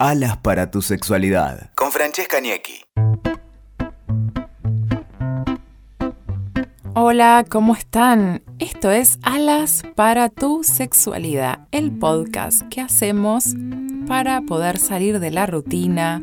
Alas para tu sexualidad. Con Francesca Niecki. Hola, ¿cómo están? Esto es Alas para tu sexualidad, el podcast que hacemos para poder salir de la rutina,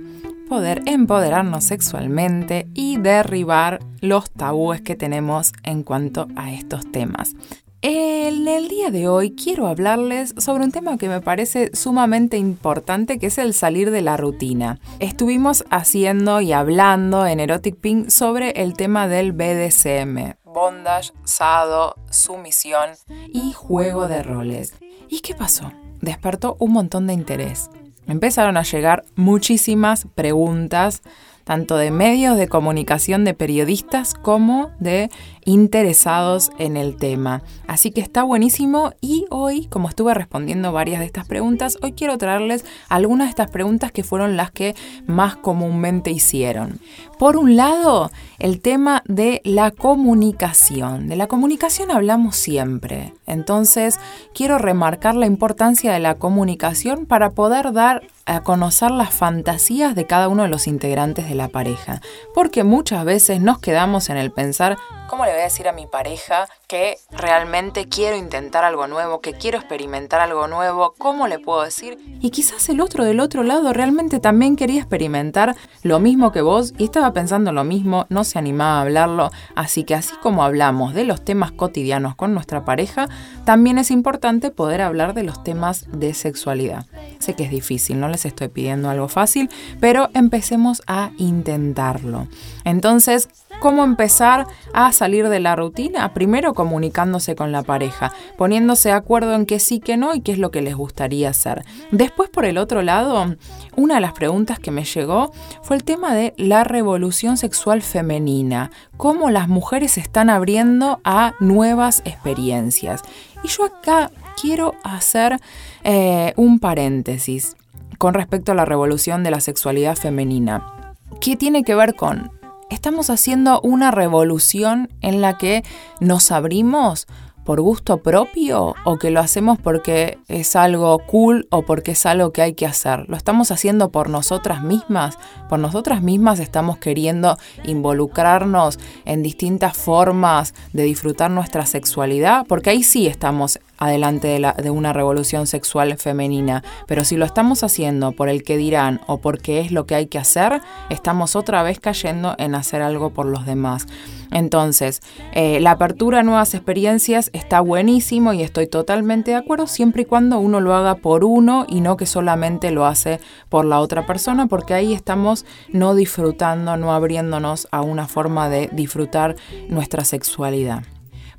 poder empoderarnos sexualmente y derribar los tabúes que tenemos en cuanto a estos temas. En el día de hoy quiero hablarles sobre un tema que me parece sumamente importante, que es el salir de la rutina. Estuvimos haciendo y hablando en Erotic Pink sobre el tema del BDSM, bondage, sado, sumisión y juego de roles. ¿Y qué pasó? Despertó un montón de interés. Empezaron a llegar muchísimas preguntas tanto de medios de comunicación de periodistas como de interesados en el tema. Así que está buenísimo y hoy, como estuve respondiendo varias de estas preguntas, hoy quiero traerles algunas de estas preguntas que fueron las que más comúnmente hicieron. Por un lado, el tema de la comunicación. De la comunicación hablamos siempre. Entonces, quiero remarcar la importancia de la comunicación para poder dar a conocer las fantasías de cada uno de los integrantes de la pareja. Porque muchas veces nos quedamos en el pensar, ¿cómo le voy a decir a mi pareja que realmente quiero intentar algo nuevo, que quiero experimentar algo nuevo? ¿Cómo le puedo decir? Y quizás el otro del otro lado realmente también quería experimentar lo mismo que vos y estaba pensando lo mismo, no se animaba a hablarlo. Así que así como hablamos de los temas cotidianos con nuestra pareja, también es importante poder hablar de los temas de sexualidad. Sé que es difícil, no les estoy pidiendo algo fácil, pero empecemos a intentarlo. Entonces, ¿cómo empezar a salir de la rutina? Primero comunicándose con la pareja, poniéndose de acuerdo en qué sí, qué no y qué es lo que les gustaría hacer. Después, por el otro lado, una de las preguntas que me llegó fue el tema de la revolución sexual femenina, cómo las mujeres se están abriendo a nuevas experiencias. Y yo acá quiero hacer eh, un paréntesis con respecto a la revolución de la sexualidad femenina. ¿Qué tiene que ver con? Estamos haciendo una revolución en la que nos abrimos por gusto propio o que lo hacemos porque es algo cool o porque es algo que hay que hacer. Lo estamos haciendo por nosotras mismas. Por nosotras mismas estamos queriendo involucrarnos en distintas formas de disfrutar nuestra sexualidad, porque ahí sí estamos adelante de, de, una revolución sexual femenina. Pero si lo estamos haciendo por el que dirán o porque es lo que hay que hacer, estamos otra vez cayendo en hacer algo por los demás. Entonces, eh, la apertura a nuevas experiencias está buenísimo y estoy totalmente de acuerdo siempre y cuando uno lo haga por uno y no que solamente lo hace por la otra persona, porque ahí estamos no disfrutando, no abriéndonos a una forma de disfrutar nuestra sexualidad.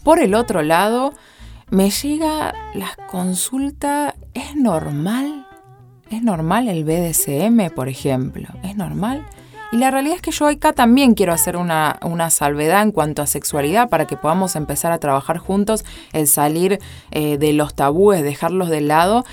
Por el otro lado, me llega la consulta, ¿es normal? ¿Es normal el BDSM, por ejemplo? ¿Es normal? Y la realidad es que yo acá también quiero hacer una, salvedad en cuanto a sexualidad para que podamos empezar a trabajar juntos, el salir eh, de los tabúes, dejarlos de lado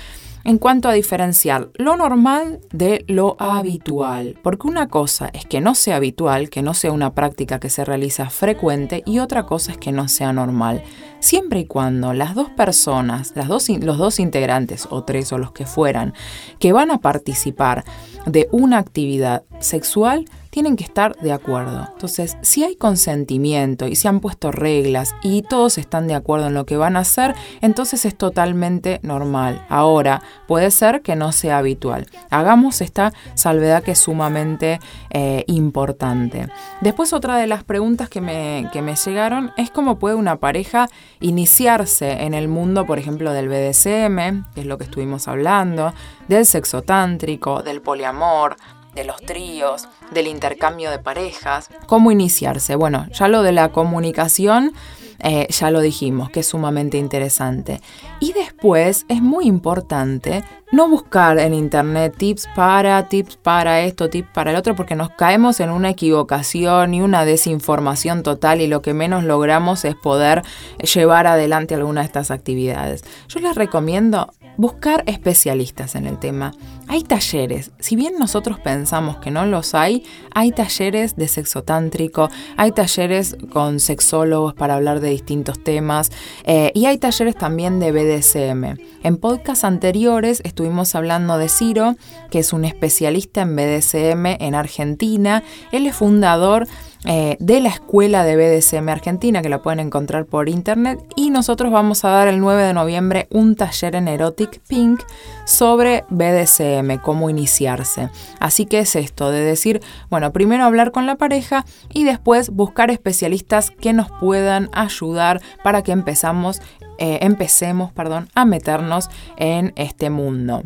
en cuanto a diferenciar lo normal de lo habitual. Porque una cosa es que no sea habitual, que no sea una práctica que se realiza frecuente, y otra cosa es que no sea normal. Siempre y cuando las dos personas, las dos, los dos integrantes, o tres o los que fueran, que van a participar de una actividad sexual, tienen que estar de acuerdo. Entonces, si hay consentimiento y se han puesto reglas y todos están de acuerdo en lo que van a hacer, entonces es totalmente normal. Ahora, puede ser que no sea habitual. Hagamos esta salvedad que es sumamente eh, importante. Después, otra de las preguntas que me, que me llegaron es cómo puede una pareja iniciarse en el mundo, por ejemplo, del BDSM, que es lo que estuvimos hablando, del sexo tántrico, del poliamor, de los tríos, del intercambio de parejas. ¿Cómo iniciarse? Bueno, ya lo de la comunicación, eh, ya lo dijimos, que es sumamente interesante. Y después es muy importante no buscar en internet tips para, tips para esto, tips para el otro, porque nos caemos en una equivocación y una desinformación total y lo que menos logramos es poder llevar adelante alguna de estas actividades. Yo les recomiendo buscar especialistas en el tema. Hay talleres. Si bien nosotros pensamos que no los hay, hay talleres de sexo tántrico, hay talleres con sexólogos para hablar de distintos temas eh, y hay talleres también de BDSM. En podcasts anteriores estuvimos hablando de Ciro, que es un especialista en BDSM en Argentina. Él es fundador eh, de la Escuela de BDSM Argentina, que la pueden encontrar por internet. Y nosotros vamos a dar el 9 de noviembre un taller en Erotic Pink sobre BDSM, cómo iniciarse. Así que es esto de decir, bueno, primero hablar con la pareja y después buscar especialistas que nos puedan ayudar para que empezamos, eh, empecemos perdón, a meternos en este mundo.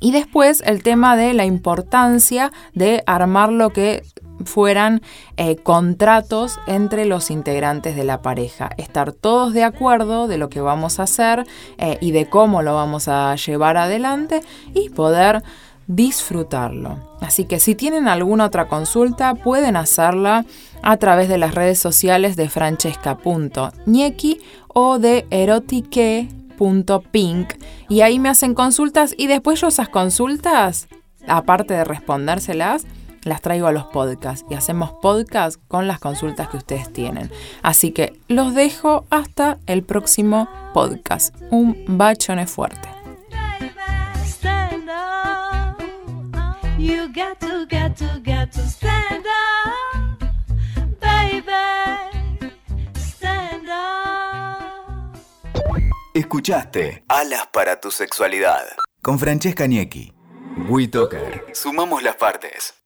Y después el tema de la importancia de armar lo que fueran eh, contratos entre los integrantes de la pareja. Estar todos de acuerdo de lo que vamos a hacer eh, y de cómo lo vamos a llevar adelante y poder disfrutarlo. Así que si tienen alguna otra consulta pueden hacerla a través de las redes sociales de francesca.ñequi o de erotique.pink y ahí me hacen consultas y después yo esas consultas, aparte de respondérselas, las traigo a los podcasts y hacemos podcast con las consultas que ustedes tienen. Así que los dejo hasta el próximo podcast. Un bachone fuerte. Escuchaste Alas para tu sexualidad con Francesca Niecki. WeToker. Sumamos las partes.